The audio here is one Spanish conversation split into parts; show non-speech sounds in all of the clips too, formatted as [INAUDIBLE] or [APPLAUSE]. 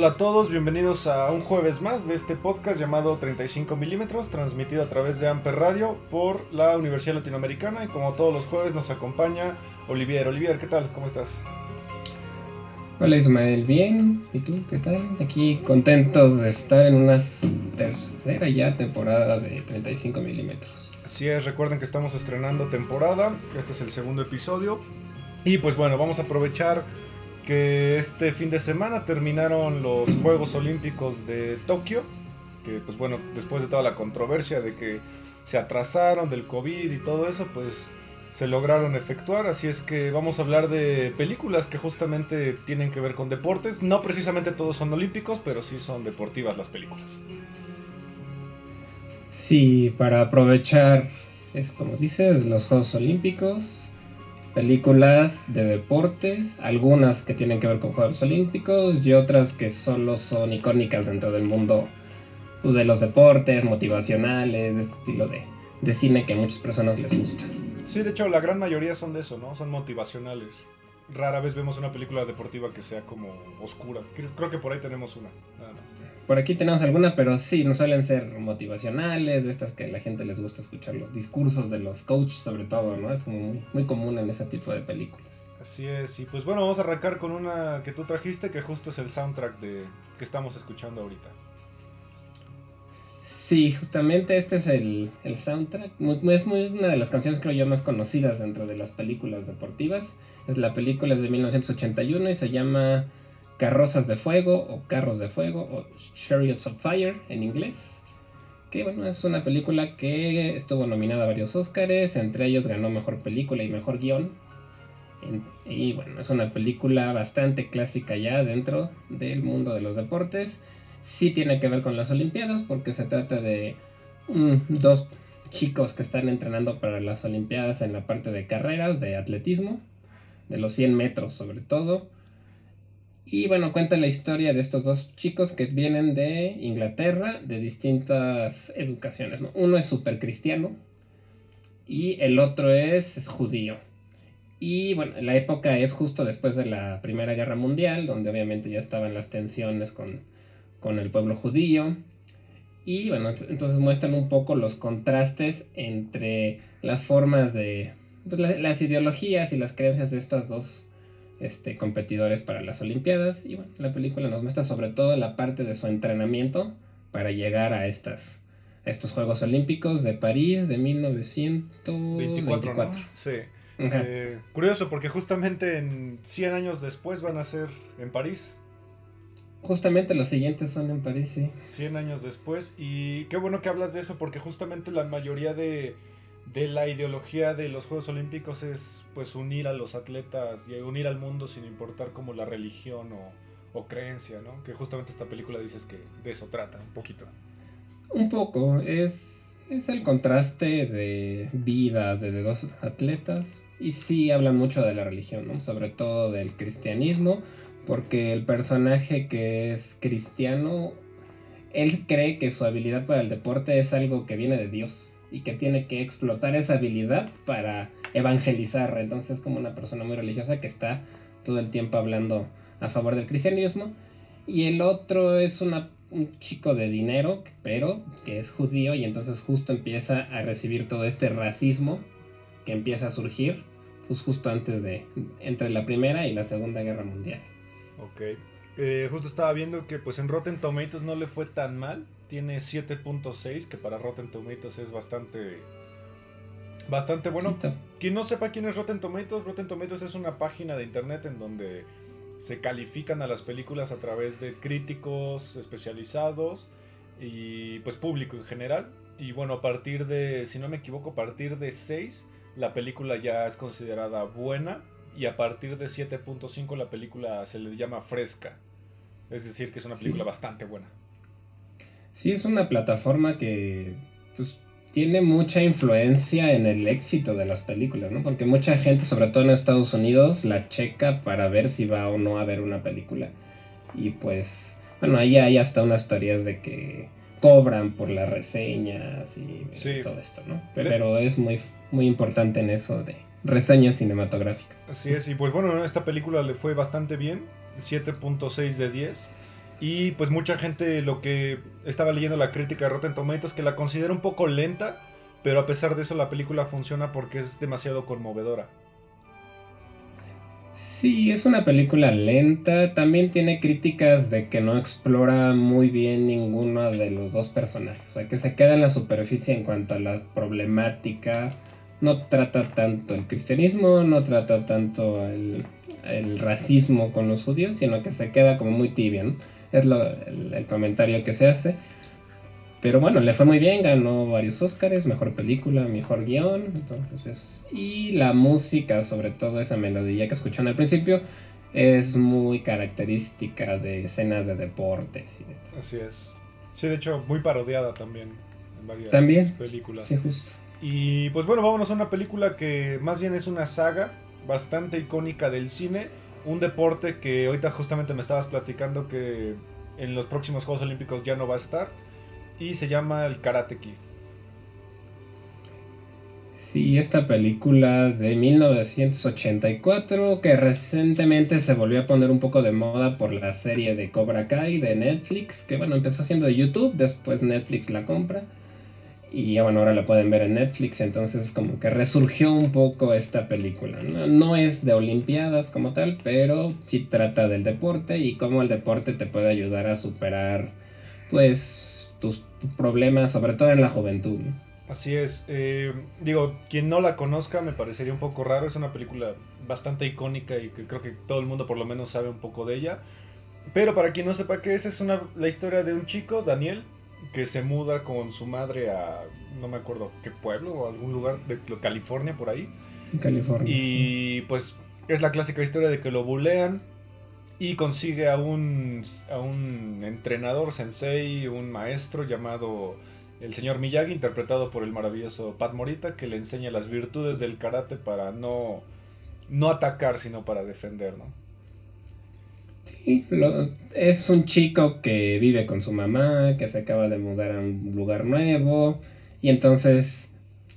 Hola a todos, bienvenidos a un jueves más de este podcast llamado 35 milímetros, transmitido a través de Amper Radio por la Universidad Latinoamericana y como todos los jueves nos acompaña Olivier. Olivier, ¿qué tal? ¿Cómo estás? Hola Ismael, bien. ¿Y tú qué tal? Aquí contentos de estar en una tercera ya temporada de 35 milímetros. Así es, recuerden que estamos estrenando temporada, este es el segundo episodio y pues bueno, vamos a aprovechar que este fin de semana terminaron los Juegos Olímpicos de Tokio, que pues bueno, después de toda la controversia de que se atrasaron del COVID y todo eso, pues se lograron efectuar, así es que vamos a hablar de películas que justamente tienen que ver con deportes, no precisamente todos son olímpicos, pero sí son deportivas las películas. Sí, para aprovechar, es como dices, los Juegos Olímpicos, películas de deportes, algunas que tienen que ver con Juegos Olímpicos y otras que solo son icónicas dentro del mundo pues, de los deportes, motivacionales, de este estilo de, de cine que muchas personas les gusta. Sí, de hecho la gran mayoría son de eso, ¿no? Son motivacionales. Rara vez vemos una película deportiva que sea como oscura. Creo, que por ahí tenemos una. Por aquí tenemos alguna, pero sí, no suelen ser motivacionales, de estas que a la gente les gusta escuchar los discursos de los coaches sobre todo, ¿no? Es como muy, muy común en ese tipo de películas. Así es, y pues bueno, vamos a arrancar con una que tú trajiste, que justo es el soundtrack de que estamos escuchando ahorita. Sí, justamente este es el, el soundtrack. Muy- es muy, una de las canciones creo yo más conocidas dentro de las películas deportivas. Es la película es de 1981 y se llama Carrozas de Fuego o Carros de Fuego o Chariots of Fire en inglés. Que bueno, es una película que estuvo nominada a varios Oscars, entre ellos ganó Mejor Película y Mejor Guión. Y bueno, es una película bastante clásica ya dentro del mundo de los deportes sí tiene que ver con las Olimpiadas porque se trata de mm, dos chicos que están entrenando para las Olimpiadas en la parte de carreras, de atletismo, de los 100 metros sobre todo. Y bueno, cuenta la historia de estos dos chicos que vienen de Inglaterra, de distintas educaciones. ¿no? Uno es súper cristiano y el otro es, judío. Y bueno, la época es justo después de la Primera Guerra Mundial, donde obviamente ya estaban las tensiones con, con el pueblo judío. Y bueno, ent- entonces muestran un poco los contrastes entre las formas de pues, la- las ideologías y las creencias de estos dos este, competidores para las Olimpiadas. Y bueno, la película nos muestra sobre todo la parte de su entrenamiento para llegar a estas a estos Juegos Olímpicos de París de 1924. 24, ¿no? Sí. Eh, curioso, porque justamente en 100 años después van a ser en París. Justamente los siguientes son en París, sí. 100 años después. Y qué bueno que hablas de eso, porque justamente la mayoría de, de la ideología de los Juegos Olímpicos es pues unir a los atletas y unir al mundo sin importar como la religión o, creencia, ¿no? Que justamente esta película dices que de eso trata un poquito. Un poco, es, es el contraste de vida de, de dos atletas y sí hablan mucho de la religión, ¿no? sobre todo del cristianismo, porque el personaje que es cristiano, él cree que su habilidad para el deporte es algo que viene de Dios y que tiene que explotar esa habilidad para evangelizar, entonces es como una persona muy religiosa que está todo el tiempo hablando a favor del cristianismo y el otro es una un chico de dinero, pero que es judío y entonces justo empieza a recibir todo este racismo que empieza a surgir pues justo antes de entre la primera y la segunda guerra mundial. Ok. Eh, justo estaba viendo que pues en Rotten Tomatoes no le fue tan mal. Tiene 7.6, que para Rotten Tomatoes es bastante Bastante bueno. Quien no sepa quién es Rotten Tomatoes, Rotten Tomatoes es una página de internet en donde se califican a las películas a través de críticos especializados y pues público en general. Y bueno, a partir de, si no me equivoco, a partir de 6 la película ya es considerada buena y a partir de 7.5 la película se le llama fresca. Es decir, que es una película bastante buena. Sí, es una plataforma que pues, tiene mucha influencia en el éxito de las películas, ¿no? Porque mucha gente, sobre todo en Estados Unidos, la checa para ver si va o no a ver una película. Y pues, bueno, ahí hay hasta unas teorías de que cobran por las reseñas y todo esto, ¿no? Pero es muy, muy importante en eso de reseñas cinematográficas. Así es, y pues bueno, esta película le fue bastante bien, 7.6 de 10. Y pues mucha gente lo que estaba leyendo la crítica de Rotten Tomatoes que la considera un poco lenta, pero a pesar de eso la película funciona porque es demasiado conmovedora. Sí, es una película lenta. También tiene críticas de que no explora muy bien ninguno de los dos personajes. O sea, que se queda en la superficie en cuanto a la problemática. No trata tanto el cristianismo, no trata tanto el, racismo con los judíos, sino que se queda como muy tibia. Es el comentario que se hace. Pero bueno, le fue muy bien, ganó varios Oscars, mejor película, mejor guion. Entonces, y la música, sobre todo esa melodía que escucharon al principio, es muy característica de escenas de deportes. Así es. Sí, de hecho, muy parodiada también en varias películas. Sí, justo. Y pues bueno, vámonos a una película que más bien es una saga bastante icónica del cine. Un deporte que ahorita justamente me estabas platicando que en los próximos Juegos Olímpicos ya no va a estar y se llama El Karate Kid. Sí, esta película de 1984 que recientemente se volvió a poner un poco de moda por la serie de Cobra Kai de Netflix, que bueno, empezó siendo de YouTube, después Netflix la compra y bueno, ahora la pueden ver en Netflix, entonces como que resurgió un poco esta película. No, no es de Olimpiadas como tal, pero sí trata del deporte y cómo el deporte te puede ayudar a superar pues tus problemas, sobre todo en la juventud. Así es. Eh, digo, quien no la conozca me parecería un poco raro. Es una película bastante icónica y que creo que todo el mundo por lo menos sabe un poco de ella. Pero para quien no sepa qué es, es una, la historia de un chico, Daniel, que se muda con su madre a no me acuerdo qué pueblo o algún lugar de California por ahí. California. Y pues es la clásica historia de que lo bulean, y consigue a un, a un entrenador, sensei, un maestro llamado el señor Miyagi, interpretado por el maravilloso Pat Morita, que le enseña las virtudes del karate para no, no atacar, sino para defender, ¿no? Sí, es un chico que vive con su mamá, que se acaba de mudar a un lugar nuevo, y entonces,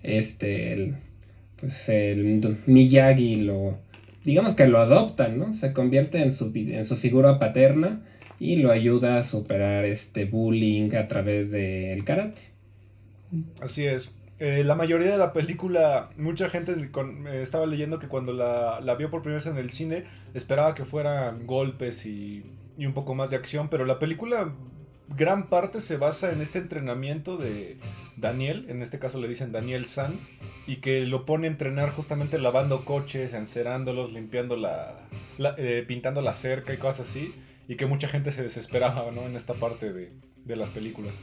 este, el, pues el Miyagi lo, digamos que lo adoptan, ¿no? Se convierte en su, en su figura paterna y lo ayuda a superar este bullying a través del karate. Así es. Eh, la mayoría de la película, mucha gente eh, estaba leyendo que cuando la, la, vio por primera vez en el cine, esperaba que fueran golpes y, y un poco más de acción, pero la película gran parte se basa en este entrenamiento de Daniel, en este caso le dicen Daniel San, y que lo pone a entrenar justamente lavando coches, encerándolos, limpiando la, eh, pintando la cerca y cosas así, y que mucha gente se desesperaba, ¿no? En esta parte de, de las películas.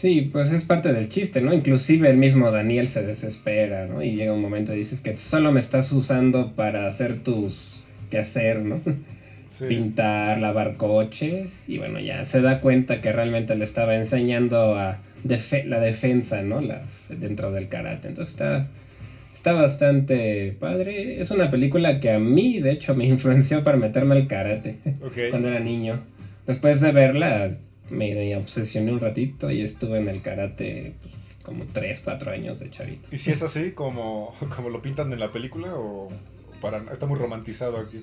Sí, pues es parte del chiste, ¿no? Inclusive el mismo Daniel se desespera, ¿no? Y llega un momento y dices que solo me estás usando para hacer tus quehacer, ¿no? [LAUGHS] pintar, lavar coches y bueno, ya se da cuenta que realmente le estaba enseñando a la defensa, ¿no? Las, dentro del karate. Entonces está, está bastante padre. Es una película que a mí, de hecho, me [LAUGHS] influenció para meterme al karate cuando era niño. Después de verla, me obsesioné un ratito y estuve en el karate pues, como 3, 4 años de chavito. ¿Y si es así como, [LAUGHS] como lo pintan en la película o para, está muy romantizado aquí?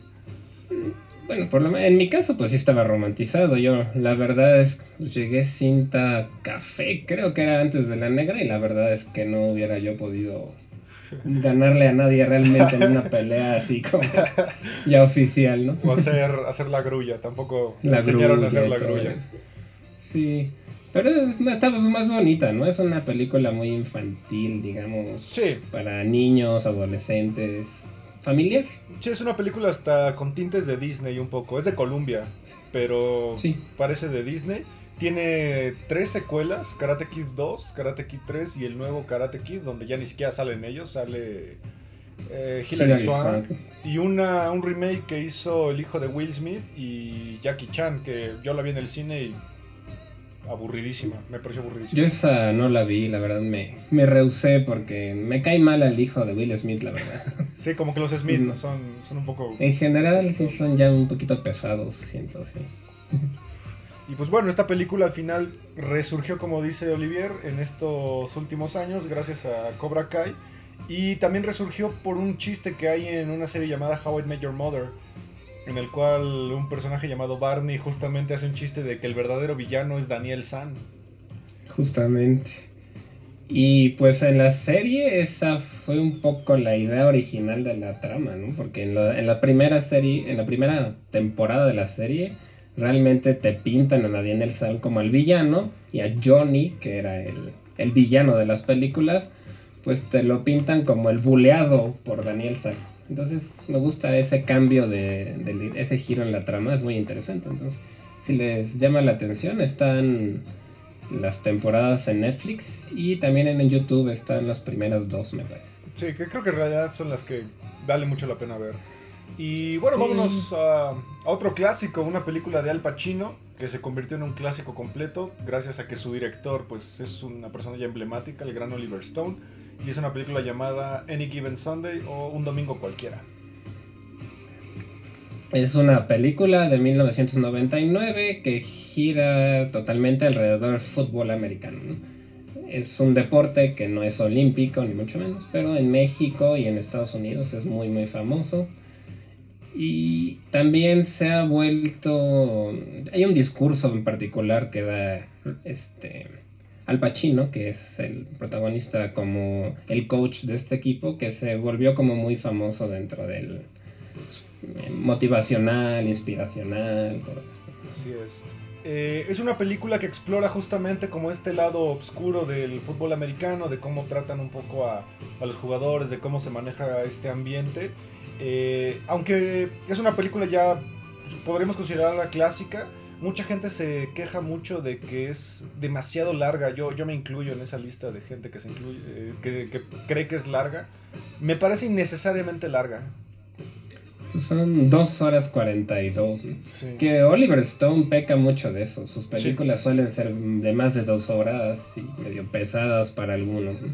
Bueno, por lo en mi caso pues sí estaba romantizado. Yo la verdad es que llegué cinta café, creo que era antes de la negra y la verdad es que no hubiera yo podido [LAUGHS] ganarle a nadie realmente en una [LAUGHS] pelea así como ya oficial, ¿no? O hacer, hacer la grulla, tampoco la enseñaron a hacer la grulla. Sí. Pero es, está más bonita, ¿no? Es una película muy infantil, digamos. Sí. Para niños, adolescentes. Familiar. Sí, es una película hasta con tintes de Disney un poco. Es de Columbia, pero Sí. parece de Disney. Tiene tres secuelas, Karate Kid 2, Karate Kid 3 y el nuevo Karate Kid, donde ya ni siquiera salen ellos, sale eh, Hilary Hilary Swank. Swank. Y una, un remake que hizo el hijo de Will Smith y Jackie Chan, que yo la vi en el cine y aburridísima, me pareció aburridísima. Yo esa no la vi, la verdad me, me rehusé porque me cae mal al hijo de Will Smith, la verdad. [LAUGHS] Sí, como que los Smith No. son, son un poco... En general sí son ya un poquito pesados, siento, sí. [LAUGHS] Y pues bueno, esta película al final resurgió, como dice Olivier, en estos últimos años gracias a Cobra Kai. Y también resurgió por un chiste que hay en una serie llamada How I Met Your Mother, en el cual un personaje llamado Barney justamente hace un chiste de que el verdadero villano es Daniel San. Justamente. Y pues en la serie esa fue un poco la idea original de la trama, ¿no? Porque en la, primera serie, en la primera temporada de la serie, realmente te pintan a Daniel San como el villano y a Johnny, que era el, el villano de las películas, pues te lo pintan como el buleado por Daniel San. Entonces me gusta ese cambio de, de- ese giro en la trama, es muy interesante. Entonces, si les llama la atención, están las temporadas en Netflix y también en YouTube están las primeras dos, me parece. Sí, que creo que en realidad son las que vale mucho la pena ver. Y bueno, Sí. vámonos a, a otro clásico, una película de Al Pacino que se convirtió en un clásico completo gracias a que su director pues es una persona ya emblemática, el gran Oliver Stone, y es una película llamada Any Given Sunday o Un Domingo Cualquiera. Es una película de 1999 que gira totalmente alrededor del fútbol americano. ¿no? Es un deporte que no es olímpico, ni mucho menos, pero en México y en Estados Unidos es muy, muy famoso. Y también se ha vuelto... Hay un discurso en particular que da este, Al Pacino, que es el protagonista como el coach de este equipo, que se volvió como muy famoso dentro del eh, motivacional, inspiracional. todo eso. Así es. Eh, es una película que explora justamente como este lado oscuro del fútbol americano, de cómo tratan un poco a, los jugadores, de cómo se maneja este ambiente. Eh, aunque es una película ya, podríamos considerarla clásica, mucha gente se queja mucho de que es demasiado larga. Yo, yo me incluyo en esa lista de gente que, se incluye, eh, que, que cree que es larga. Me parece innecesariamente larga. Son 2 horas 42. ¿no? Sí. Que Oliver Stone peca mucho de eso. Sus películas suelen ser de más de 2 horas y medio pesadas para algunos. ¿no?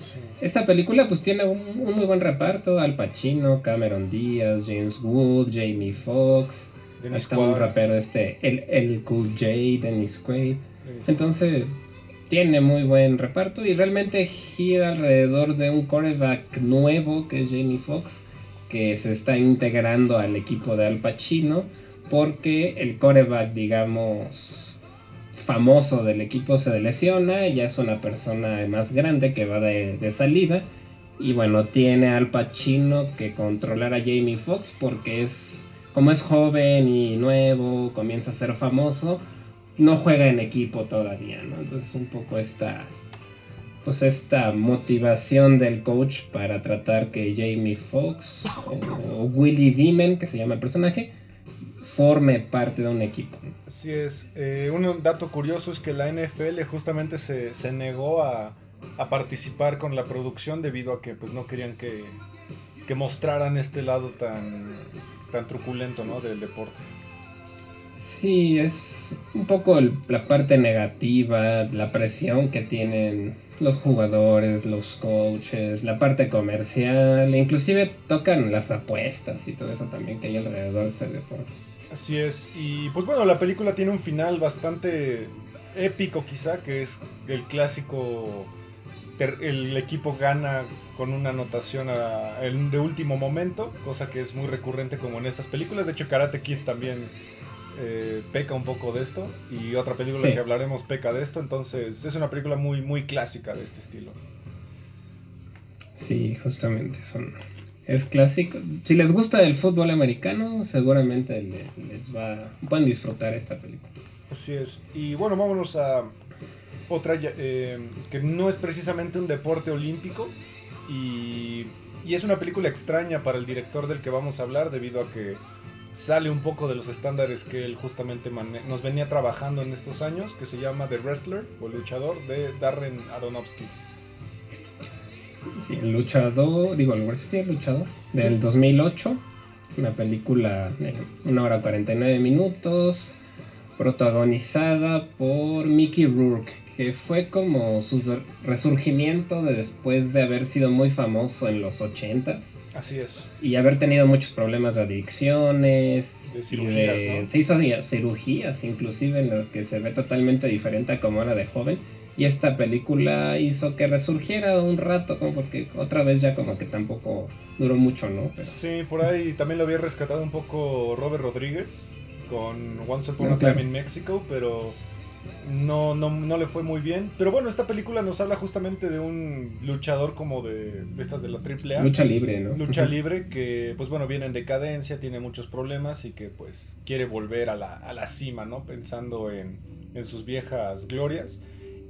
Sí. Esta película pues tiene un, un muy buen reparto. Al Pacino, Cameron Díaz, James Wood, Jamie Foxx. Dennis Está un rapero este, el, el Cool J, Dennis Quaid. Dennis Entonces, tiene muy buen reparto y realmente gira alrededor de un coreback nuevo que es Jamie Foxx, que se está integrando al equipo de Al Pacino, porque el coreback, digamos, famoso del equipo se lesiona, ya es una persona más grande que va de, de salida. Y bueno, tiene Al Pacino que controlar a Jamie Foxx porque es, como es joven y nuevo, comienza a ser famoso, no juega en equipo todavía, ¿no? Entonces un poco esta pues esta motivación del coach para tratar que Jamie Foxx o, o Willie Beeman, que se llama el personaje, forme parte de un equipo. Así es. Eh, un dato curioso es que la NFL justamente se, se negó a, a participar con la producción debido a que pues no querían que, que mostraran este lado tan, tan truculento ¿no? del deporte. Sí, es un poco el- la parte negativa, la presión que tienen los jugadores, los coaches, la parte comercial, inclusive tocan las apuestas y todo eso también que hay alrededor de este deporte. Así es. Y pues bueno, la película tiene un final bastante épico quizá, que es el clásico... El equipo gana con una anotación a- en- de último momento, cosa que es muy recurrente como en estas películas. De hecho, Karate Kid también eh, peca un poco de esto. Y otra película Sí. que hablaremos peca de esto. Entonces es una película muy, muy clásica de este estilo. Sí, justamente son es clásico. Si les gusta el fútbol americano, seguramente le- les va pueden disfrutar esta película. Así es. Y bueno, vámonos a otra eh, que no es precisamente un deporte olímpico y, y, es una película extraña para el director del que vamos a hablar debido a que sale un poco de los estándares que él justamente nos venía trabajando en estos años, que se llama The Wrestler o el luchador de Darren Aronofsky. Sí, el luchador, digo, el, el luchador del 2008, una película de 1 hora 49 minutos, protagonizada por Mickey Rourke, que fue como su resurgimiento de después de haber sido muy famoso en los 80s. Así es. Y haber tenido muchos problemas de adicciones. De cirugías, Se hizo cirugías, inclusive, en las que se ve totalmente diferente a como era de joven. Y esta película hizo que resurgiera un rato, como porque otra vez ya como que tampoco duró mucho, ¿no? Sí, por ahí también lo había rescatado un poco Robert Rodríguez con Once Upon a Time in Mexico, pero no, no, no le fue muy bien. Pero bueno, esta película nos habla justamente de un luchador como de estas de la AAA. Lucha libre, ¿no? Lucha libre que, pues bueno, viene en decadencia, tiene muchos problemas y que pues quiere volver a la, a la cima, ¿no? Pensando en, en sus viejas glorias.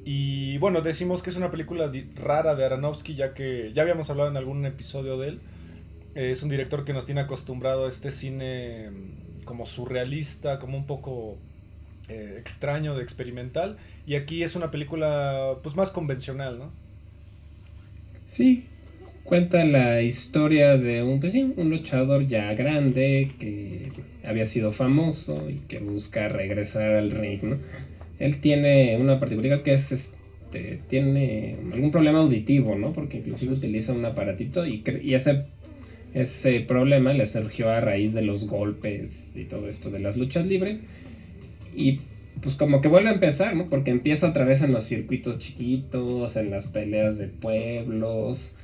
Y bueno, decimos que es una película rara de Aronofsky, ya que ya habíamos hablado en algún episodio de él. Es un director que nos tiene acostumbrado a este cine como surrealista, como un poco eh, extraño, de experimental. Y aquí es una película pues más convencional, ¿no? Sí, cuenta la historia de un, pues un luchador ya grande que había sido famoso y que busca regresar al ring, ¿no? Él tiene una particularidad que es este, tiene algún problema auditivo, ¿no? Porque inclusive utiliza un aparatito y, y ese ese problema le surgió a raíz de los golpes y todo esto de las luchas libres. Y pues como que vuelve a empezar, ¿no? Porque empieza otra vez en los circuitos chiquitos, en las peleas de pueblos,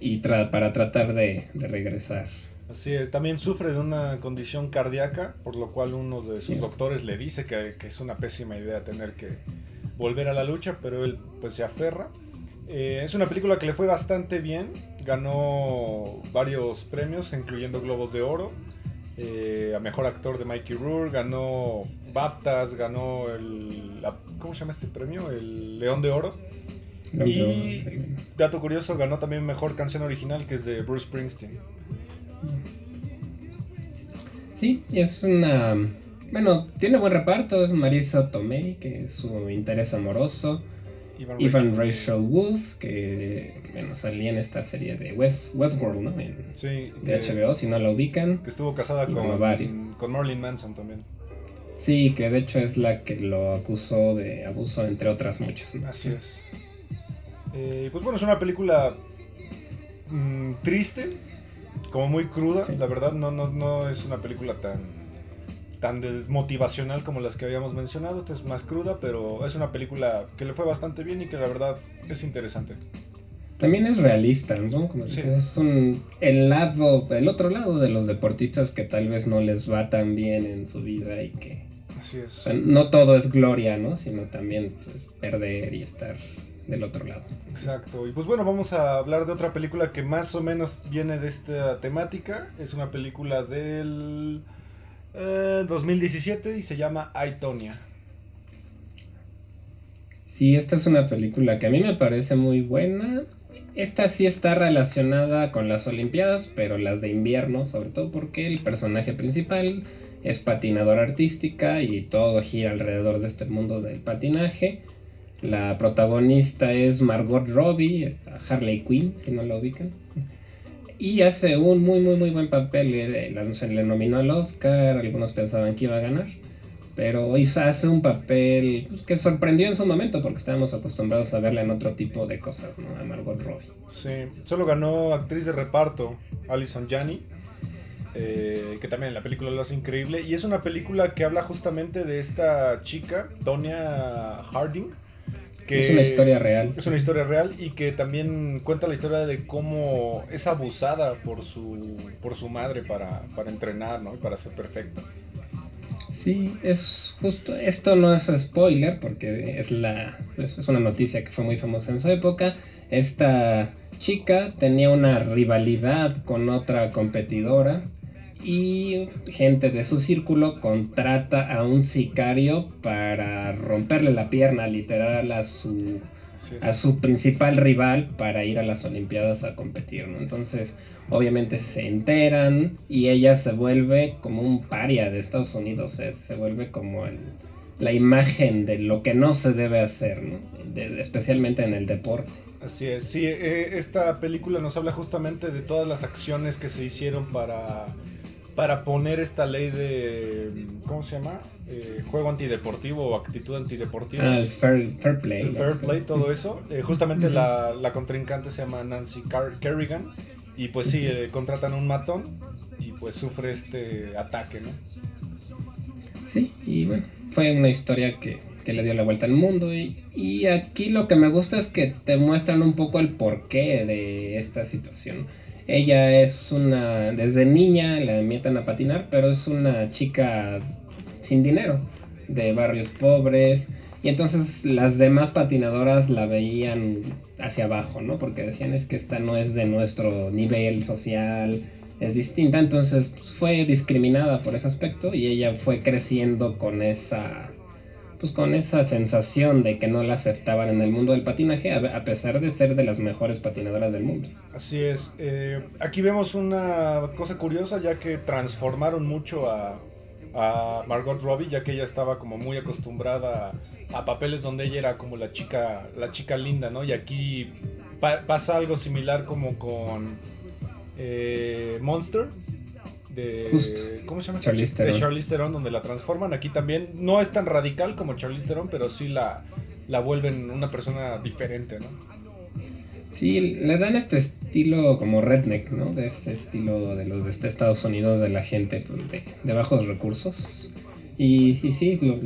y para tratar de, regresar. Así es, también sufre de una condición cardíaca, por lo cual uno de sus doctores le dice que, que, es una pésima idea tener que volver a la lucha, pero él pues se aferra. Eh, es una película que le fue bastante bien, ganó varios premios, incluyendo Globos de Oro, eh, a Mejor Actor de Mikey Rourke, ganó BAFTAs, ganó el... ¿Cómo se llama este premio? El León de Oro. y, dato curioso, ganó también Mejor Canción Original, que es de Bruce Springsteen. Sí, es una... Bueno, tiene buen reparto, es Marisa Tomei, que es su interés amoroso. Ivan, Rachel Wood, que bueno, salía en esta serie de West, Westworld, ¿no? sí. De HBO, si no la ubican. Que estuvo casada con, con Marilyn Manson también. Sí, que de hecho es la que lo acusó de abuso, entre otras muchas. Así es. Eh, pues bueno, es una película mm, triste, como muy cruda. La verdad, no, no, no es una película tan tan motivacional como las que habíamos mencionado. Esta es más cruda, pero es una película que le fue bastante bien y que la verdad es interesante. También es realista, ¿no? Como Es un, el lado, el otro lado de los deportistas que tal vez no les va tan bien en su vida y que... Así es. no todo es gloria, ¿no? Sino también pues, perder y estar del otro lado. Exacto. Y pues bueno, vamos a hablar de otra película que más o menos viene de esta temática. Es una película del 2017 eh, y se llama Aitonia. Sí, esta es una película que a mí me parece muy buena. Esta sí está relacionada con las Olimpiadas, pero las de invierno, sobre todo porque el personaje principal es patinadora artística y todo gira alrededor de este mundo del patinaje. La protagonista es Margot Robbie, Harley Quinn, si no la ubican y hace un muy, muy, muy buen papel. Se le nominó al Oscar, algunos pensaban que iba a ganar. Pero hace un papel pues, que sorprendió en su momento porque estábamos acostumbrados a verla en otro tipo de cosas, ¿no? A Margot Robbie. Sí, solo ganó actriz de reparto Alison Janney. Eh, que también la película lo hace increíble. Y es una película que habla justamente de esta chica, Tonya Harding, es una historia real. Es una historia real y que también cuenta la historia de cómo es abusada por su, por su madre para, para entrenar, ¿no? Y para ser perfecta. Sí, es justo, esto no es spoiler porque es, la, es una noticia que fue muy famosa en su época. Esta chica tenía una rivalidad con otra competidora y gente de su círculo contrata a un sicario para romperle la pierna literal a su a su principal rival para ir a las Olimpiadas a competir, ¿no? Entonces, obviamente se enteran y ella se vuelve como un paria de Estados Unidos, se vuelve como la imagen de lo que no se debe hacer, ¿no? especialmente en el deporte. Así es, sí, eh, esta película nos habla justamente de todas las acciones que se hicieron para, para poner esta ley de, ¿cómo se llama? Eh, juego antideportivo o actitud antideportiva. Ah, el fair, play. El fair play, todo eso. Eh, justamente la, la, contrincante se llama Nancy Kerrigan. Y pues sí, eh, contratan un matón y pues sufre este ataque, ¿no? Sí, y bueno, fue una historia que, que le dio la vuelta al mundo. Y, y, aquí lo que me gusta es que te muestran un poco el porqué de esta situación. Ella es una, desde niña la metan a patinar, pero es una chica sin dinero, de barrios pobres. Y entonces las demás patinadoras la veían hacia abajo, ¿no? Porque decían es que esta no es de nuestro nivel social, es distinta. Entonces fue discriminada por ese aspecto y ella fue creciendo con esa pues con esa sensación de que no la aceptaban en el mundo del patinaje, a pesar de ser de las mejores patinadoras del mundo. Así es. Eh, aquí vemos una cosa curiosa, ya que transformaron mucho a, a Margot Robbie, ya que ella estaba como muy acostumbrada a, papeles donde ella era como la chica, la chica linda, ¿no? Y aquí pasa algo similar como con eh, Monster. De, ¿Cómo se llama? Charlize de Charlize Theron, donde la transforman. Aquí también no es tan radical como Charlize Theron, pero sí la, la vuelven una persona diferente, ¿no? Sí, le dan este estilo como redneck, ¿no? De este estilo de los de este Estados Unidos, de la gente pues, de, bajos recursos. Y, sí, lo,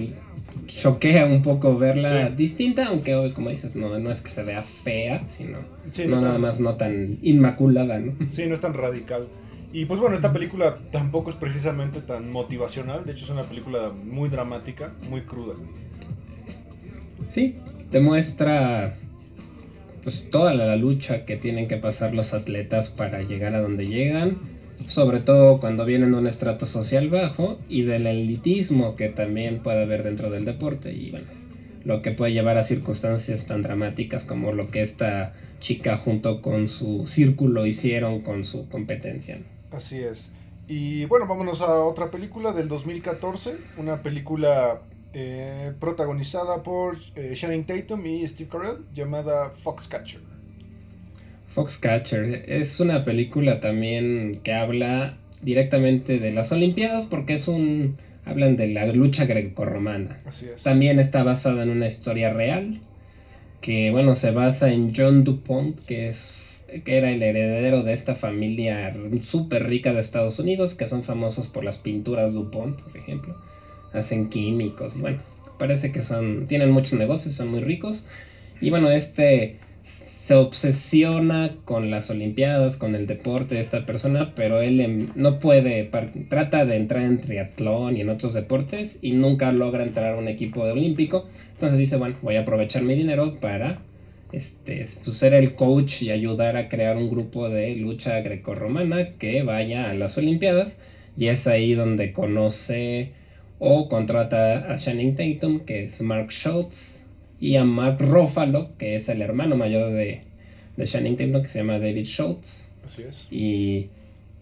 choquea un poco verla distinta, aunque hoy, como dices, no, no es que se vea fea, sino no, nada más no tan inmaculada, ¿no? Sí, no es tan radical. Y pues bueno, esta película tampoco es precisamente tan motivacional, de hecho es una película muy dramática, muy cruda. Sí, te muestra pues toda la lucha que tienen que pasar los atletas para llegar a donde llegan, sobre todo cuando vienen de un estrato social bajo y del elitismo que también puede haber dentro del deporte y bueno, lo que puede llevar a circunstancias tan dramáticas como lo que esta chica junto con su círculo hicieron con su competencia. Así es. Y bueno, vámonos a otra película del 2014, una película eh, protagonizada por eh, Shannon Tatum y Steve Carell, llamada Foxcatcher. Foxcatcher es una película también que habla directamente de las Olimpiadas porque es un hablan de la lucha grecorromana. Así es. También está basada en una historia real que bueno, se basa en John DuPont, que es que era el heredero de esta familia súper rica de Estados Unidos, que son famosos por las pinturas DuPont, por ejemplo hacen químicos y bueno, parece que son, tienen muchos negocios, son muy ricos. Y bueno, este se obsesiona con las Olimpiadas, con el deporte de esta persona, pero él em, no puede, trata de entrar en triatlón y en otros deportes y nunca logra entrar a un equipo de olímpico. Entonces dice, bueno, voy a aprovechar mi dinero para este, pues, ser el coach y ayudar a crear un grupo de lucha grecorromana que vaya a las Olimpiadas. Y es ahí donde conoce o contrata a Channing Tatum, que es Mark Schultz, y a Mark Ruffalo, que es el hermano mayor de, de Channing Tatum, que se llama David Schultz. Así es. Y,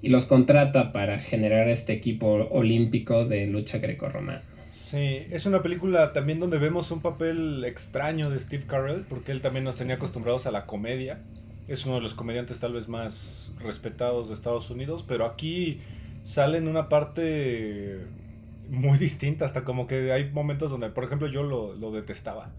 y los contrata para generar este equipo olímpico de lucha grecorromana. Sí, es una película también donde vemos un papel extraño de Steve Carell, porque él también nos tenía acostumbrados a la comedia. Es uno de los comediantes tal vez más respetados de Estados Unidos, pero aquí sale en una parte muy distinta, hasta como que hay momentos donde, por ejemplo, yo lo, detestaba.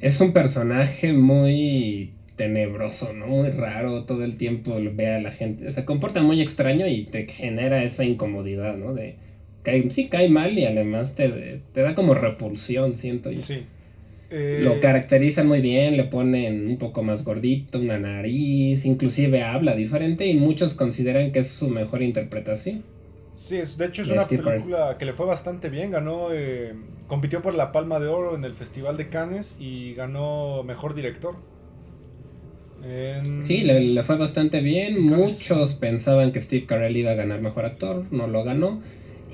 Es un personaje muy tenebroso, ¿no? Muy raro, todo el tiempo ve a la gente, se comporta muy extraño y te genera esa incomodidad, ¿no? De, cae, sí, cae mal y además te, te da como repulsión, siento yo. Sí. Lo eh, caracterizan muy bien, le ponen un poco más gordito, una nariz, inclusive habla diferente y muchos consideran que es su mejor interpretación. Sí, es, de hecho es una película que le fue bastante bien, ganó, eh, compitió por la Palma de Oro en el Festival de Cannes y ganó Mejor Director. Sí, le, fue bastante bien. Muchos pensaban que Steve Carell iba a ganar mejor actor, no lo ganó.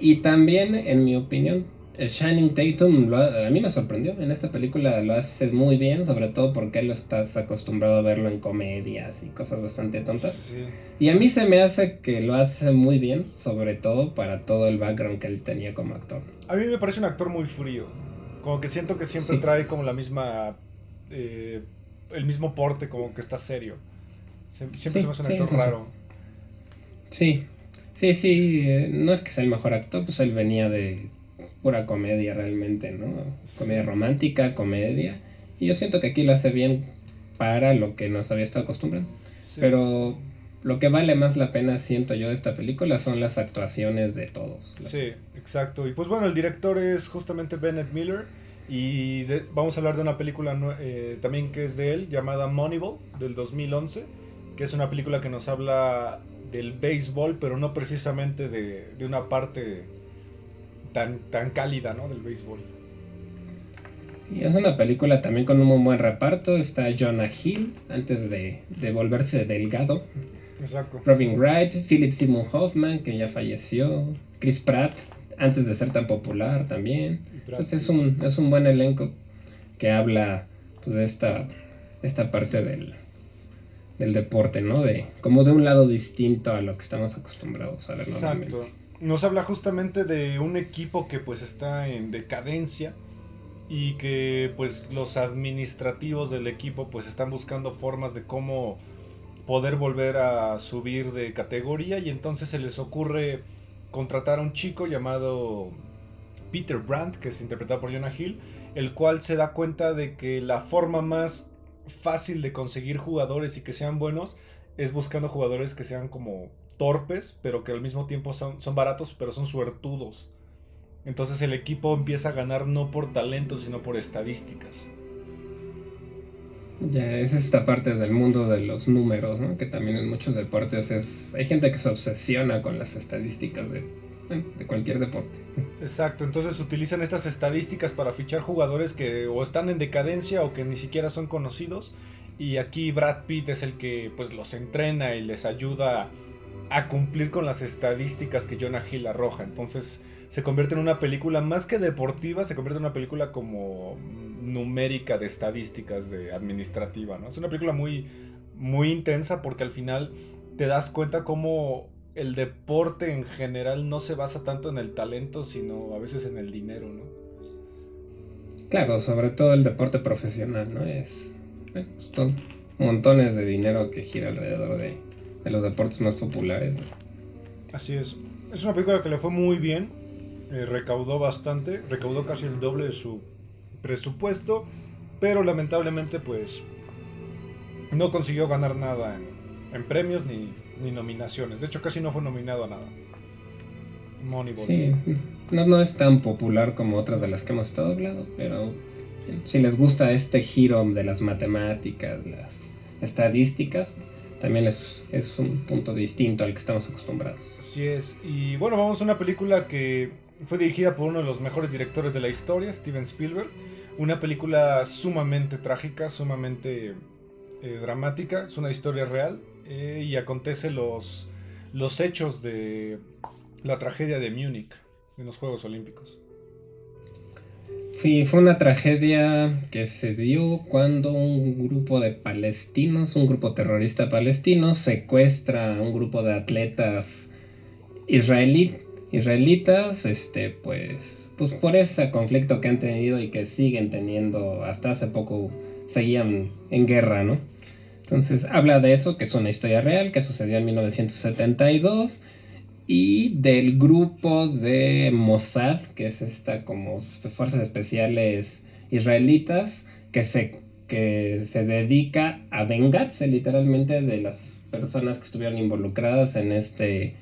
Y también, en mi opinión, Shining Tatum a mí me sorprendió. En esta película lo hace muy bien, sobre todo porque él lo estás acostumbrado a verlo en comedias y cosas bastante tontas. Y a mí se me hace que lo hace muy bien, sobre todo para todo el background que él tenía como actor. A mí me parece un actor muy frío. Como que siento que siempre trae como la misma. Eh, el mismo porte, como que está serio. Siempre se me hace un actor raro. Sí, sí, sí. Eh, no es que sea el mejor actor, pues él venía de pura comedia realmente, ¿no? Comedia romántica, comedia. Y yo siento que aquí lo hace bien para lo que nos había estado acostumbrando. Pero lo que vale más la pena, siento yo, de esta película son las actuaciones de todos. Sí, exacto. Y pues bueno, el director es justamente Bennett Miller. Y vamos a hablar de una película eh, también que es de él, llamada Moneyball, del 2011, que es una película que nos habla del béisbol, pero no precisamente de, de una parte tan, cálida, ¿no? Del béisbol. Y es una película también con un muy buen reparto. Está Jonah Hill, antes de, volverse delgado. Exacto. Robin Wright, Philip Simon Hoffman, que ya falleció. Chris Pratt, antes de ser tan popular también. Entonces es un, es un buen elenco que habla pues, de esta, esta parte del, del deporte, ¿no? De, como de un lado distinto a lo que estamos acostumbrados a ver Exacto nos habla justamente de un equipo que pues está en decadencia y que pues los administrativos del equipo pues están buscando formas de cómo poder volver a subir de categoría y entonces se les ocurre contratar a un chico llamado Peter Brandt, que es interpretado por Jonah Hill, el cual se da cuenta de que la forma más fácil de conseguir jugadores y que sean buenos es buscando jugadores que sean como torpes, pero que al mismo tiempo son, son baratos, pero son suertudos. Entonces el equipo empieza a ganar no por talento, sino por estadísticas. Ya, es esta parte del mundo de los números, ¿no? Que también en muchos deportes es... Hay gente que se obsesiona con las estadísticas de, de cualquier deporte. Exacto, entonces utilizan estas estadísticas para fichar jugadores que o están en decadencia o que ni siquiera son conocidos. Y aquí Brad Pitt es el que pues los entrena y les ayuda a cumplir con las estadísticas que Jonah Hill arroja. Entonces se convierte en una película más que deportiva, se convierte en una película como numérica de estadísticas de administrativa, ¿no? Es una película muy muy intensa porque al final te das cuenta cómo el deporte en general no se basa tanto en el talento, sino a veces en el dinero, ¿no? Claro, sobre todo el deporte profesional, ¿no? Es bueno, pues, montones de dinero que gira alrededor de de los deportes más populares. Así es. Es una película que le fue muy bien. Eh, recaudó bastante. Recaudó casi el doble de su presupuesto. Pero lamentablemente pues no consiguió ganar nada en, premios ni, nominaciones. De hecho casi no fue nominado a nada. Moneyball. Sí, no, no es tan popular como otras de las que hemos estado hablando, pero si les gusta este giro de las matemáticas, las estadísticas, también es, es un punto distinto al que estamos acostumbrados. Así es. Y bueno, vamos a una película que fue dirigida por uno de los mejores directores de la historia, Steven Spielberg. Una película sumamente trágica, sumamente eh, dramática. Es una historia real eh, y acontece los, los hechos de la tragedia de Múnich en los Juegos Olímpicos. Sí, fue una tragedia que se dio cuando un grupo de palestinos, un grupo terrorista palestino, secuestra a un grupo de atletas israelitas, este, pues, pues por ese conflicto que han tenido y que siguen teniendo, hasta hace poco seguían en guerra, ¿no? Entonces habla de eso, que es una historia real, que sucedió en 1972 y del grupo de Mossad, que es esta como fuerzas especiales israelitas, que se, que se dedica a vengarse literalmente de las personas que estuvieron involucradas en este,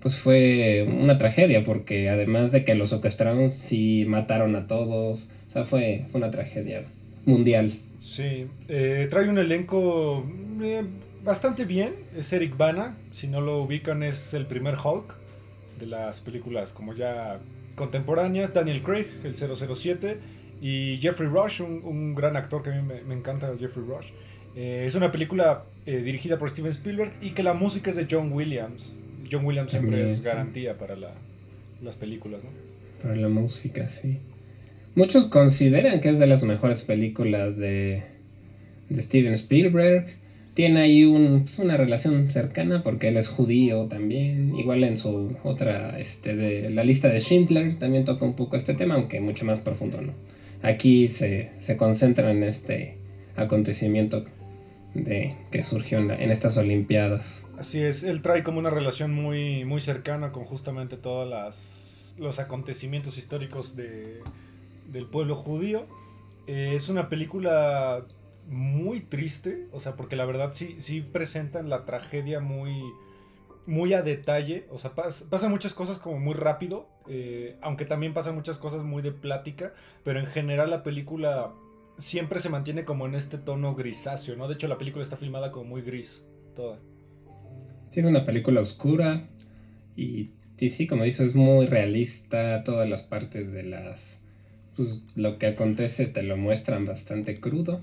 pues fue una tragedia, porque además de que los secuestraron, sí mataron a todos, o sea, fue, una tragedia mundial. Sí, eh, trae un elenco... Eh, bastante bien. Es Eric Bana. Si no lo ubican, es el primer Hulk de las películas como ya contemporáneas. Daniel Craig, el 007. Y Jeffrey Rush, un, gran actor que a mí me, encanta, Jeffrey Rush. Eh, es una película eh, dirigida por Steven Spielberg y que la música es de John Williams. John Williams siempre es garantía para las películas, ¿no? Para la música, sí. Muchos consideran que es de las mejores películas de, de Steven Spielberg. Tiene ahí un, pues, una relación cercana porque él es judío también. Igual en su otra, este, de la lista de Schindler también toca un poco este tema, aunque mucho más profundo, ¿no? Aquí se, se concentra en este acontecimiento de, que surgió en, en, estas Olimpiadas. Así es, él trae como una relación muy, muy cercana con justamente todos los acontecimientos históricos de, del pueblo judío. Eh, es una película muy triste, o sea, porque la verdad sí, sí presentan la tragedia muy, muy a detalle, o sea, pasan muchas cosas como muy rápido, eh, aunque también pasan muchas cosas muy de plática, pero en general la película siempre se mantiene como en este tono grisáceo, ¿no? De hecho, la película está filmada como muy gris, toda. Tiene una película oscura y, y sí, como dices, muy realista, todas las partes de las... Pues lo que acontece te lo muestran bastante crudo.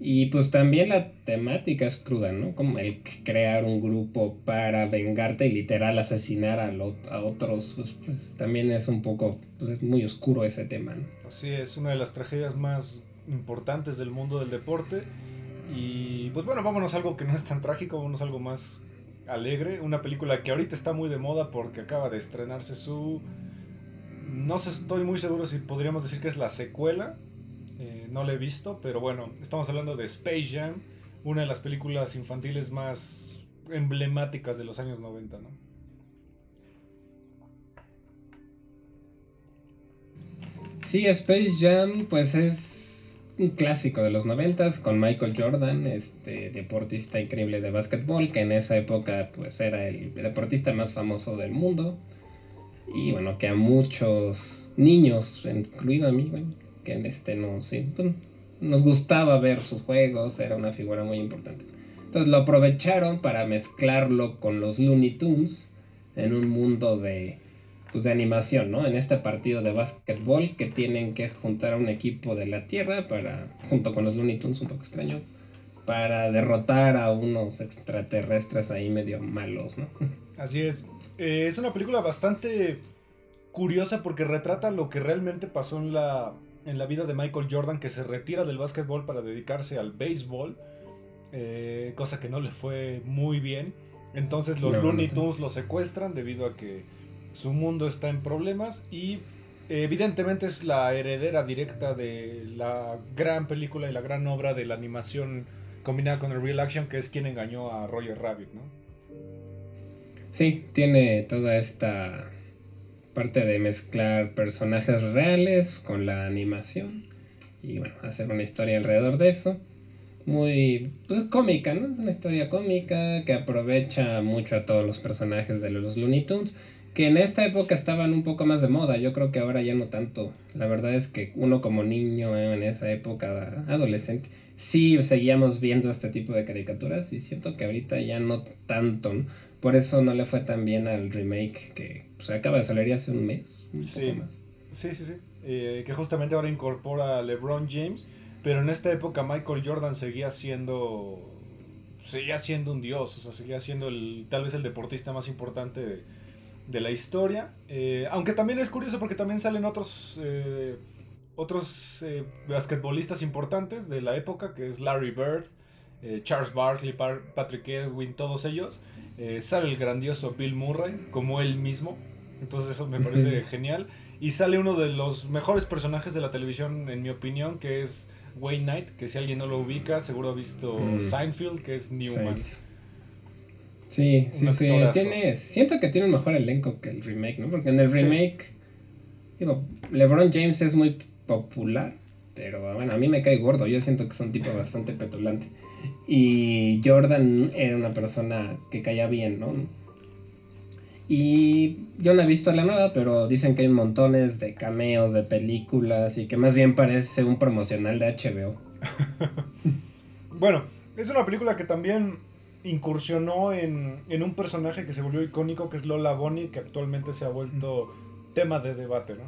Y pues también la temática es cruda, ¿no? Como el crear un grupo para vengarte y literal asesinar a, a otros, pues, pues, también es un poco, pues es muy oscuro ese tema, ¿no? Es, una de las tragedias más importantes del mundo del deporte. Y pues bueno, vámonos a algo que no es tan trágico, vámonos a algo más alegre. Una película que ahorita está muy de moda porque acaba de estrenarse su... No estoy muy seguro si podríamos decir que es la secuela eh, no la he visto, pero bueno, estamos hablando de Space Jam, una de las películas infantiles más emblemáticas de los años 90, ¿no? Sí, Space Jam, pues es un clásico de los 90 con Michael Jordan, este deportista increíble de básquetbol, que en esa época pues era el deportista más famoso del mundo. Y bueno, que a muchos niños, incluido a mí, bueno, que en este no, sí, pues, nos gustaba ver sus juegos, era una figura muy importante. Entonces lo aprovecharon para mezclarlo con los Looney Tunes en un mundo de, pues, de animación, ¿no? En este partido de básquetbol que tienen que juntar a un equipo de la Tierra para, junto con los Looney Tunes, un poco extraño, para derrotar a unos extraterrestres ahí medio malos, ¿no? Así es. Eh, es una película bastante curiosa porque retrata lo que realmente pasó en la en la vida de Michael Jordan que se retira del básquetbol para dedicarse al béisbol, eh, cosa que no le fue muy bien. Entonces los Looney Tunes lo secuestran debido a que su mundo está en problemas y evidentemente es la heredera directa de la gran película y la gran obra de la animación combinada con el real action que es quien engañó a Roger Rabbit, ¿no? Sí, tiene toda esta parte de mezclar personajes reales con la animación y bueno, hacer una historia alrededor de eso. Muy pues, cómica, ¿no? Es una historia cómica que aprovecha mucho a todos los personajes de los Looney Tunes, que en esta época estaban un poco más de moda, yo creo que ahora ya no tanto. La verdad es que uno como niño en esa época adolescente, sí seguíamos viendo este tipo de caricaturas y siento que ahorita ya no tanto. Por eso no le fue tan bien al remake que se acaba de salir hace un mes. sí. sí, sí, sí. Eh, que justamente ahora incorpora a LeBron James. Pero en esta época Michael Jordan seguía siendo. Seguía siendo un dios. O sea, seguía siendo el, tal vez el deportista más importante de, la historia. Eh, aunque también es curioso porque también salen otros. Eh, otros basquetbolistas importantes de la época, que es Larry Bird, Charles Barkley, Patrick Edwin, todos ellos. Eh, sale el grandioso Bill Murray como él mismo. Entonces eso me parece genial. Y sale uno de los mejores personajes de la televisión, en mi opinión, que es Wayne Knight, que si alguien no lo ubica, seguro ha visto mm. Seinfeld, que es Newman. Sí, sí, sí. Tiene, siento que tiene un mejor elenco que el remake, ¿no? Porque en el remake, digo, LeBron James es muy popular, pero bueno, a mí me cae gordo. Yo siento que es un tipo bastante petulante. Y Jordan era una persona que caía bien, ¿no? Y yo no he visto la nueva, pero dicen que hay montones de cameos de películas y que más bien parece un promocional de HBO. [LAUGHS] bueno, es una película que también incursionó en, en, un personaje que se volvió icónico, que es Lola Bonnie, que actualmente se ha vuelto tema de debate, ¿no?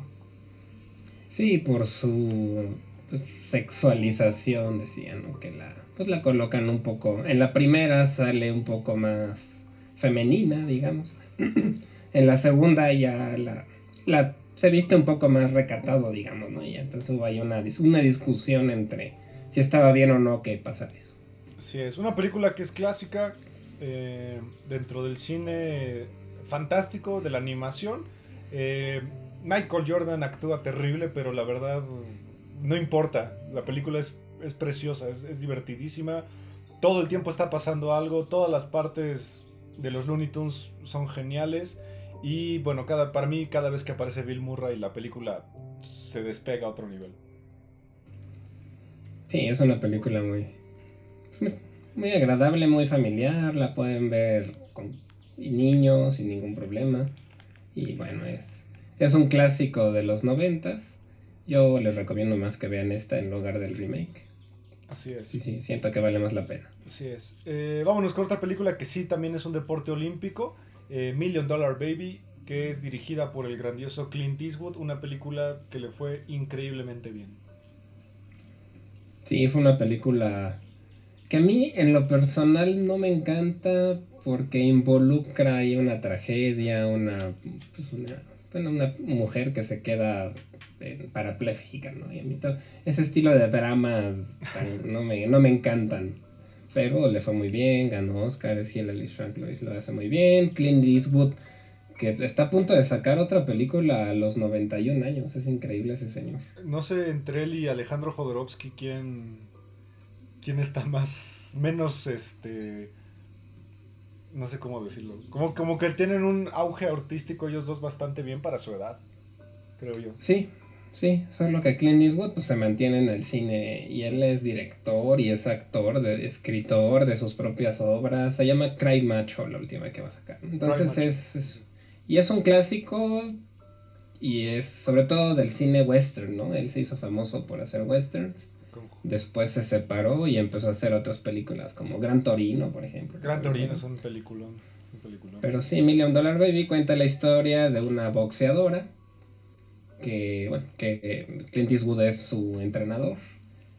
Sí, por su pues, sexualización, decían, ¿no? Que la, pues la colocan un poco, en la primera sale un poco más femenina, digamos. [CLEARS THROAT] en la segunda ya la, la se viste un poco más recatado, digamos, ¿no? Y entonces hubo ahí una, una discusión entre si estaba bien o no que pasara eso. Sí, es una película que es clásica eh, dentro del cine fantástico, de la animación. Eh, Michael Jordan actúa terrible, pero la verdad no importa. La película es, es preciosa, es, divertidísima. Todo el tiempo está pasando algo, todas las partes de los Looney Tunes son geniales. Y bueno, cada, para mí cada vez que aparece Bill Murray la película se despega a otro nivel. Sí, es una película muy, [LAUGHS] muy agradable, muy familiar, la pueden ver con niños sin ningún problema. Y bueno, es, es un clásico de los noventas. Yo les recomiendo más que vean esta en lugar del remake. Así es. Sí, sí, siento que vale más la pena. Así es. Eh, vámonos con otra película que sí también es un deporte olímpico. Eh, Million Dollar Baby, que es dirigida por el grandioso Clint Eastwood, una película que le fue increíblemente bien. Sí, fue una película que a mí en lo personal no me encanta porque involucra ahí una tragedia, una, pues una, bueno, una mujer que se queda parapléjica, ¿no? Y a mí todo, ese estilo de dramas no, me, no me encantan. Pero le fue muy bien, ganó Oscar, es Hilary Swank lo, lo hace muy bien. Clint Eastwood, que está a punto de sacar otra película a los 91 años, es increíble ese señor. No sé, entre él y Alejandro Jodorowsky, ¿quién, quién está más, menos, este, no sé cómo decirlo, como, como que tienen un auge artístico ellos dos bastante bien para su edad, creo yo. Sí, Sí, solo que Clint Eastwood pues, se mantiene en el cine y él es director y es actor, de, escritor de sus propias obras. Se llama Cry Macho, la última que va a sacar. Entonces es, Y es un clásico y es sobre todo del cine western, ¿no? Él se hizo famoso por hacer westerns. Después se separó y empezó a hacer otras películas como Gran Torino, por ejemplo. Gran Torino es un película. Pero sí, Million Dollar Baby cuenta la historia de una boxeadora que, bueno, que Clint Eastwood es su entrenador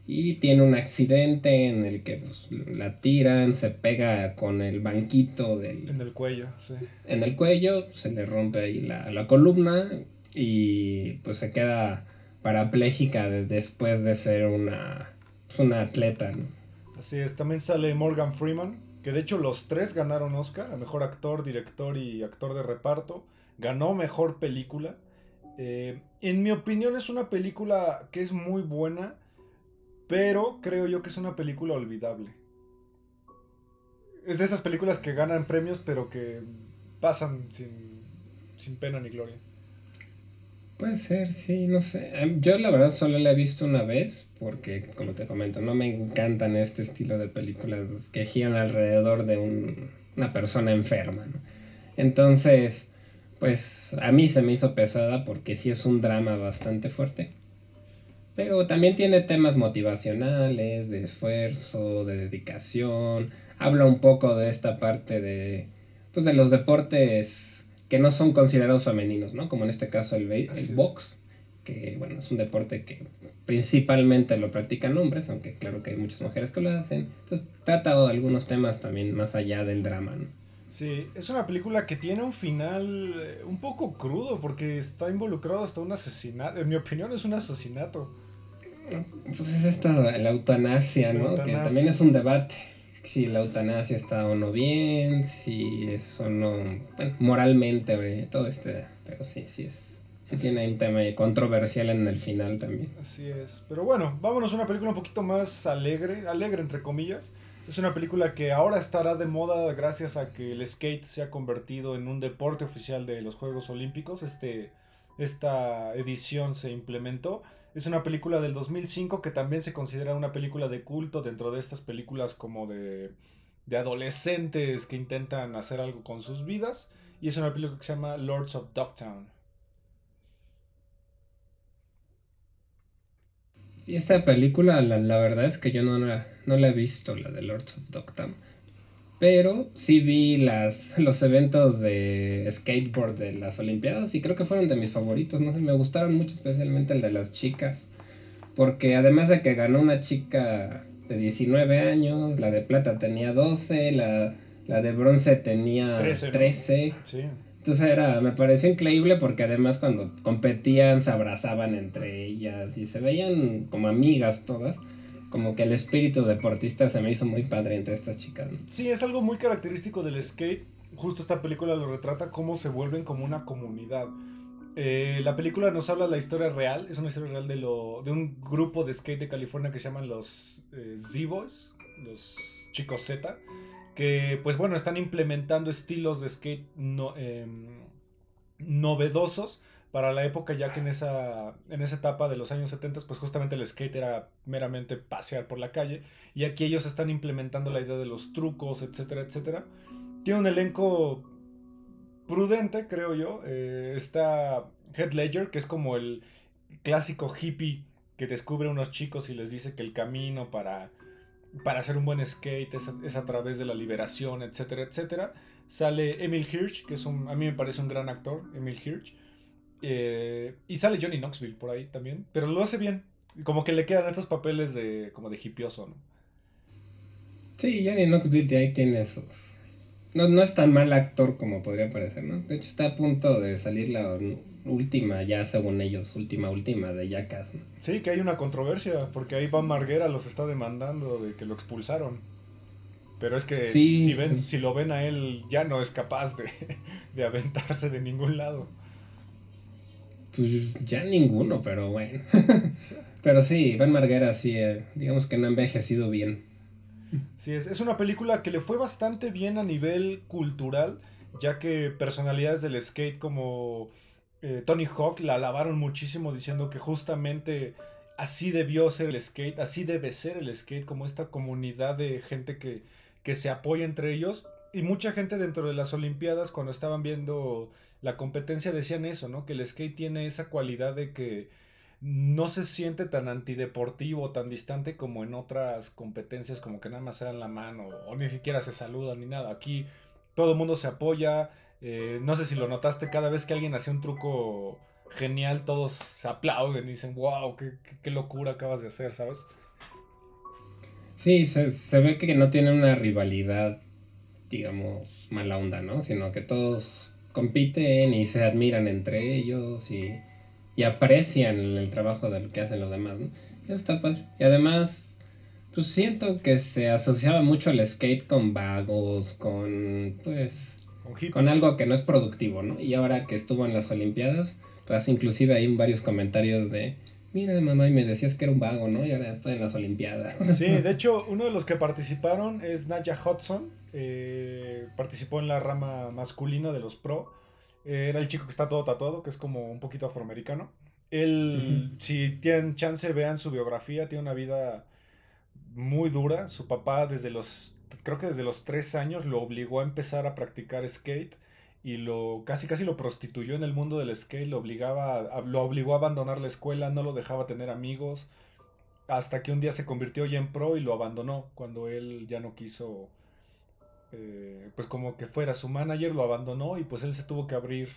y tiene un accidente en el que pues, la tiran, se pega con el banquito del... En el cuello, sí. En el cuello, se le rompe ahí la, la columna y pues se queda parapléjica después de ser una, pues, una atleta. Así es, también sale Morgan Freeman, que de hecho los tres ganaron Oscar, a Mejor Actor, Director y Actor de Reparto. Ganó Mejor Película. Eh, en mi opinión es una película que es muy buena, pero creo yo que es una película olvidable. Es de esas películas que ganan premios, pero que pasan sin, sin pena ni gloria. Puede ser, sí, no sé. Em, yo la verdad solo la he visto una vez, porque como te comento, no me encantan este estilo de películas que giran alrededor de una persona enferma. Entonces, pues a mí se me hizo pesada porque sí es un drama bastante fuerte. Pero también tiene temas motivacionales, de esfuerzo, de dedicación. Habla un poco de esta parte de, pues de los deportes que no son considerados femeninos, ¿no? Como en este caso el, el box, que bueno, es un deporte que principalmente lo practican hombres, aunque claro que hay muchas mujeres que lo hacen. Entonces trata algunos temas también más allá del drama, ¿no? Sí, es una película que tiene un final eh, un poco crudo porque está involucrado hasta un asesinato. En mi opinión es un asesinato. Pues es esta, la eutanasia, ¿no? Que también es un debate. Si la eutanasia está o no bien, si es o no, bueno, moralmente, todo este, pero sí, sí es. Sí tiene un tema controversial en el final también. Así es. Pero bueno, vámonos a una película un poquito más alegre, alegre entre comillas. Es una película que ahora estará de moda gracias a que el skate se ha convertido en un deporte oficial de los Juegos Olímpicos. Este, esta edición se implementó. Es una película del 2005 que también se considera una película de culto dentro de estas películas como de, de adolescentes que intentan hacer algo con sus vidas. Y es una película que se llama Lords of Dogtown. Y esta película, la, verdad es que yo no la, no la he visto, la de Lords of Dogtown. Pero sí vi las, los eventos de skateboard de las Olimpiadas y creo que fueron de mis favoritos. No sé, me gustaron mucho, especialmente el de las chicas. Porque además de que ganó una chica de 19 años, la de plata tenía 12, la, la de bronce tenía 13. Sí. Entonces era, me pareció increíble porque además cuando competían se abrazaban entre ellas y se veían como amigas todas. Como que el espíritu deportista se me hizo muy padre entre estas chicas. Sí, es algo muy característico del skate. Justo esta película lo retrata cómo se vuelven como una comunidad. Eh, la película nos habla de la historia real, es una historia real de, lo, de un grupo de skate de California que se llaman los eh, Z-Boys, los chicos Z, que pues bueno, están implementando estilos de skate no, em, novedosos para la época, ya que en esa, en esa etapa de los años 70, pues justamente el skate era meramente pasear por la calle, y aquí ellos están implementando la idea de los trucos, etcétera, etcétera. Tiene un elenco prudente, creo yo. Eh, está Head Ledger, que es como el clásico hippie que descubre unos chicos y les dice que el camino para, para hacer un buen skate es a, través de la liberación, etcétera, etcétera. Sale Emil Hirsch, que es un, a mí me parece un gran actor, Emil Hirsch. Eh, y sale Johnny Knoxville por ahí también, pero lo hace bien. Como que le quedan estos papeles de como de hippioso, ¿no? Sí, Johnny Knoxville de ahí tiene esos no, no es tan mal actor como podría parecer, ¿no? De hecho, está a punto de salir la última, ya según ellos, última, última de Jackass, ¿no? Sí, que hay una controversia, porque ahí Van Marguera los está demandando de que lo expulsaron. Pero es que si, ven, si lo ven a él, ya no es capaz de, [LAUGHS] de aventarse de ningún lado. Pues ya ninguno, pero bueno. [LAUGHS] pero sí, Van Marguera sí, eh, digamos que no ha envejecido bien. Sí, es, es una película que le fue bastante bien a nivel cultural, ya que personalidades del skate como eh, Tony Hawk la alabaron muchísimo diciendo que justamente así debió ser el skate, así debe ser el skate, como esta comunidad de gente que, que se apoya entre ellos. Y mucha gente dentro de las Olimpiadas, cuando estaban viendo la competencia, decían eso, ¿no? Que el skate tiene esa cualidad de que no se siente tan antideportivo, tan distante como en otras competencias, como que nada más se dan la mano o ni siquiera se saludan ni nada. Aquí todo el mundo se apoya. Eh, no sé si lo notaste, cada vez que alguien hace un truco genial, todos se aplauden y dicen, wow, qué, locura acabas de hacer, ¿sabes? Sí, se, se, ve que no tiene una rivalidad, digamos, mala onda, ¿no? Sino que todos compiten y se admiran entre ellos y y aprecian el trabajo de lo que hacen los demás, ¿no? Eso está padre. Y además, pues siento que se asociaba mucho el skate con vagos, con, pues, con, algo que no es productivo, ¿no? Y ahora que estuvo en las Olimpiadas, pues inclusive hay varios comentarios de, mira mamá, y me decías que era un vago, ¿no? Y ahora estoy en las Olimpiadas. Sí, [LAUGHS] de hecho, uno de los que participaron es Naya Hudson, eh, participó en la rama masculina de los pro era el chico que está todo tatuado, que es como un poquito afroamericano. Él, si tienen chance, vean su biografía, tiene una vida muy dura. Su papá desde los, creo que desde los tres años lo obligó a empezar a practicar skate y lo casi casi lo prostituyó en el mundo del skate, lo obligaba, lo obligó a abandonar la escuela, no lo dejaba tener amigos, hasta que un día se convirtió ya en pro y lo abandonó cuando él ya no quiso eh, pues como que fuera su manager, lo abandonó y pues él se tuvo que abrir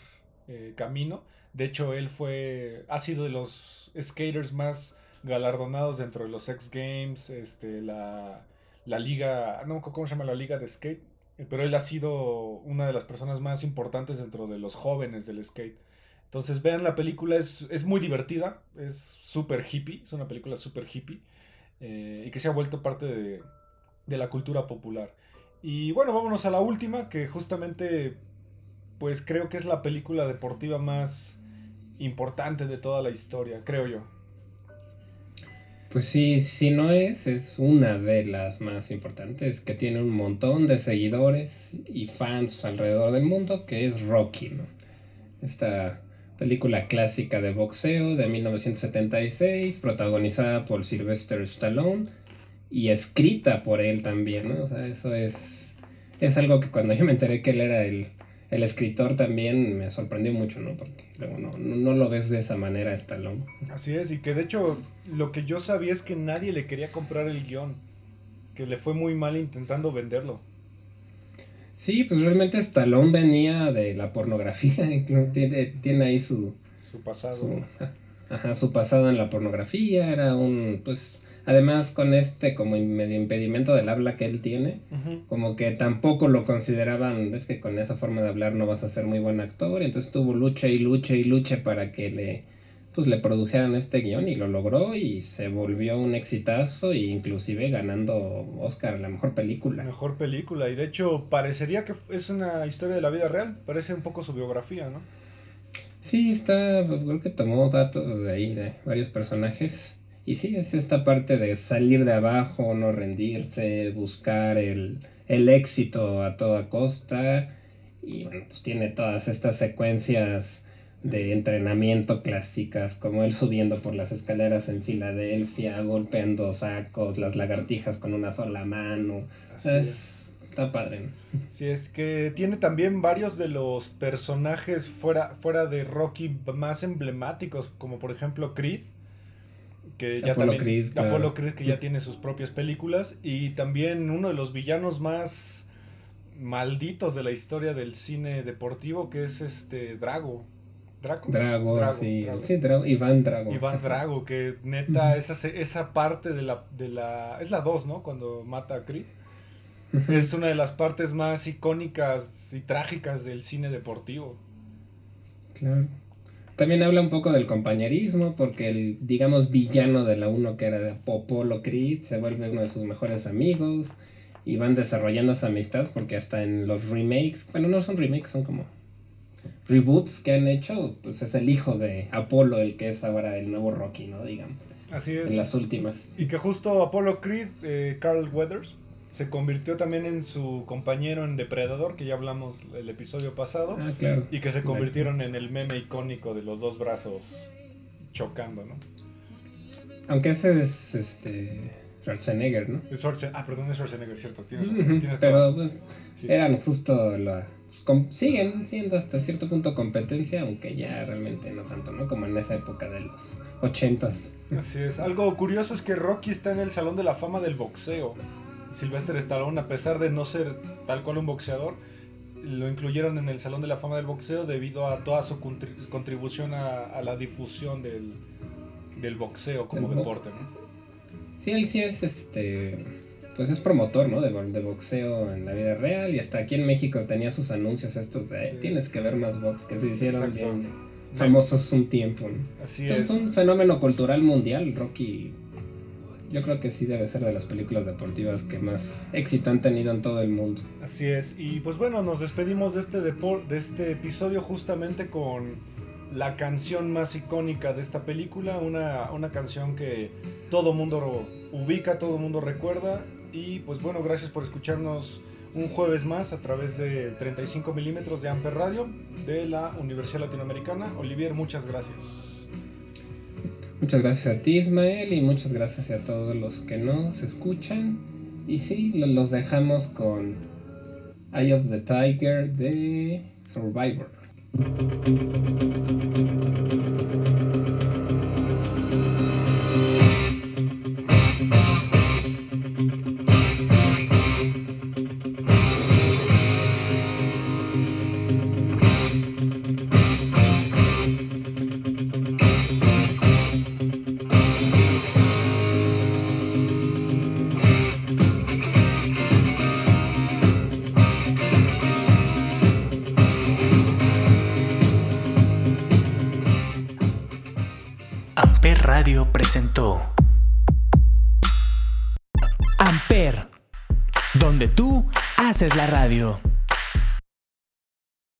eh, camino. De hecho, él fue, ha sido de los skaters más galardonados dentro de los X Games, este, la, la liga, no cómo se llama la liga de skate, pero él ha sido una de las personas más importantes dentro de los jóvenes del skate. Entonces vean la película, es, es muy divertida, es súper hippie, es una película súper hippie y que se ha vuelto parte de, de la cultura popular. Y bueno, vámonos a la última, que justamente pues creo que es la película deportiva más importante de toda la historia, creo yo. Pues sí, si no es, es una de las más importantes, que tiene un montón de seguidores y fans alrededor del mundo, que es Rocky, ¿no? Esta película clásica de boxeo de 1976, protagonizada por Sylvester Stallone y escrita por él también, ¿no? O sea, eso es, es algo que cuando yo me enteré que él era el, escritor también me sorprendió mucho, ¿no? Porque luego no, no, lo ves de esa manera Stallone. Así es, y que de hecho lo que yo sabía es que nadie le quería comprar el guion, que le fue muy mal intentando venderlo. Sí, pues realmente Stallone venía de la pornografía, [LAUGHS] tiene, tiene ahí su... Su pasado. ajá, su pasado en la pornografía, era un, pues, además con este como medio impedimento del habla que él tiene, como que tampoco lo consideraban, es que con esa forma de hablar no vas a ser muy buen actor, entonces tuvo lucha y lucha y lucha para que le pues le produjeran este guion y lo logró y se volvió un exitazo e inclusive ganando Oscar la mejor película. Mejor película y de hecho parecería que es una historia de la vida real, parece un poco su biografía, ¿no? Sí, está, pues, creo que tomó datos de ahí, de varios personajes. Y sí, es esta parte de salir de abajo, no rendirse, buscar el, el éxito a toda costa. Y bueno, pues tiene todas estas secuencias de entrenamiento clásicas, como él subiendo por las escaleras en Filadelfia, golpeando sacos, las lagartijas con una sola mano. es, Está padre. Sí, es que tiene también varios de los personajes fuera, fuera de Rocky más emblemáticos, como por ejemplo Creed. Que ya también, Creed, Apollo Creed, que ya tiene sus propias películas. Y también uno de los villanos más malditos de la historia del cine deportivo, que es este Drago. Drago. Drago, sí. Sí, Drago, Iván Drago. Iván [LAUGHS] Drago, que neta, esa, esa parte de la, de la... Es la 2, ¿no? Cuando mata a Creed. Es una de las partes más icónicas y trágicas del cine deportivo. Claro. También habla un poco del compañerismo, porque el, digamos, villano de la 1 que era de Popolo Creed se vuelve uno de sus mejores amigos y van desarrollando esa amistad porque hasta en los remakes, bueno, no son remakes, son como reboots que han hecho, pues es el hijo de Apolo el que es ahora el nuevo Rocky, ¿no? Digamos. Así es. En las últimas. Y que justo Apollo Creed, eh, Carl Weathers, se convirtió también en su compañero en Depredador, que ya hablamos el episodio pasado. Ah, claro. Y que se convirtieron en el meme icónico de los dos brazos chocando, ¿no? Aunque ese es este Schwarzenegger, ¿no? ah, perdón, es Schwarzenegger, cierto. Tienes. Pero pues, eran justo la siguen siendo hasta cierto punto competencia, aunque ya realmente no tanto, ¿no? Como en esa época de los ochentas. Así es. Algo curioso es que Rocky está en el Salón de la Fama del Boxeo. Sylvester Stallone, a pesar de no ser tal cual un boxeador, lo incluyeron en el Salón de la Fama del Boxeo debido a toda su contribución a, la difusión del, del boxeo como deporte, ¿no? Sí, él sí es este pues es promotor, ¿no? De, de, boxeo en la vida real y hasta aquí en México tenía sus anuncios estos de tienes que ver más box que se hicieron bien famosos un tiempo. Así es. Es un fenómeno cultural mundial, Rocky. Yo creo que sí debe ser de las películas deportivas que más éxito han tenido en todo el mundo. Así es. Y pues bueno, nos despedimos de este, de este episodio justamente con la canción más icónica de esta película, una, una canción que todo mundo ubica, todo mundo recuerda y pues bueno, gracias por escucharnos un jueves más a través de 35 milímetros de Amper Radio de la Universidad Latinoamericana. Olivier, muchas gracias. Muchas gracias a ti, Ismael, y muchas gracias a todos los que nos escuchan. Y sí, los dejamos con Eye of the Tiger de Survivor. Haces la radio.